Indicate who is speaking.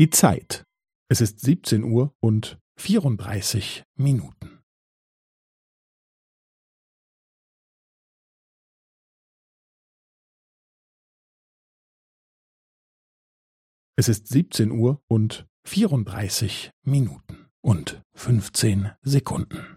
Speaker 1: Die Zeit. Es ist 17 Uhr und 34 Minuten. Es ist 17 Uhr und 34 Minuten und 15 Sekunden.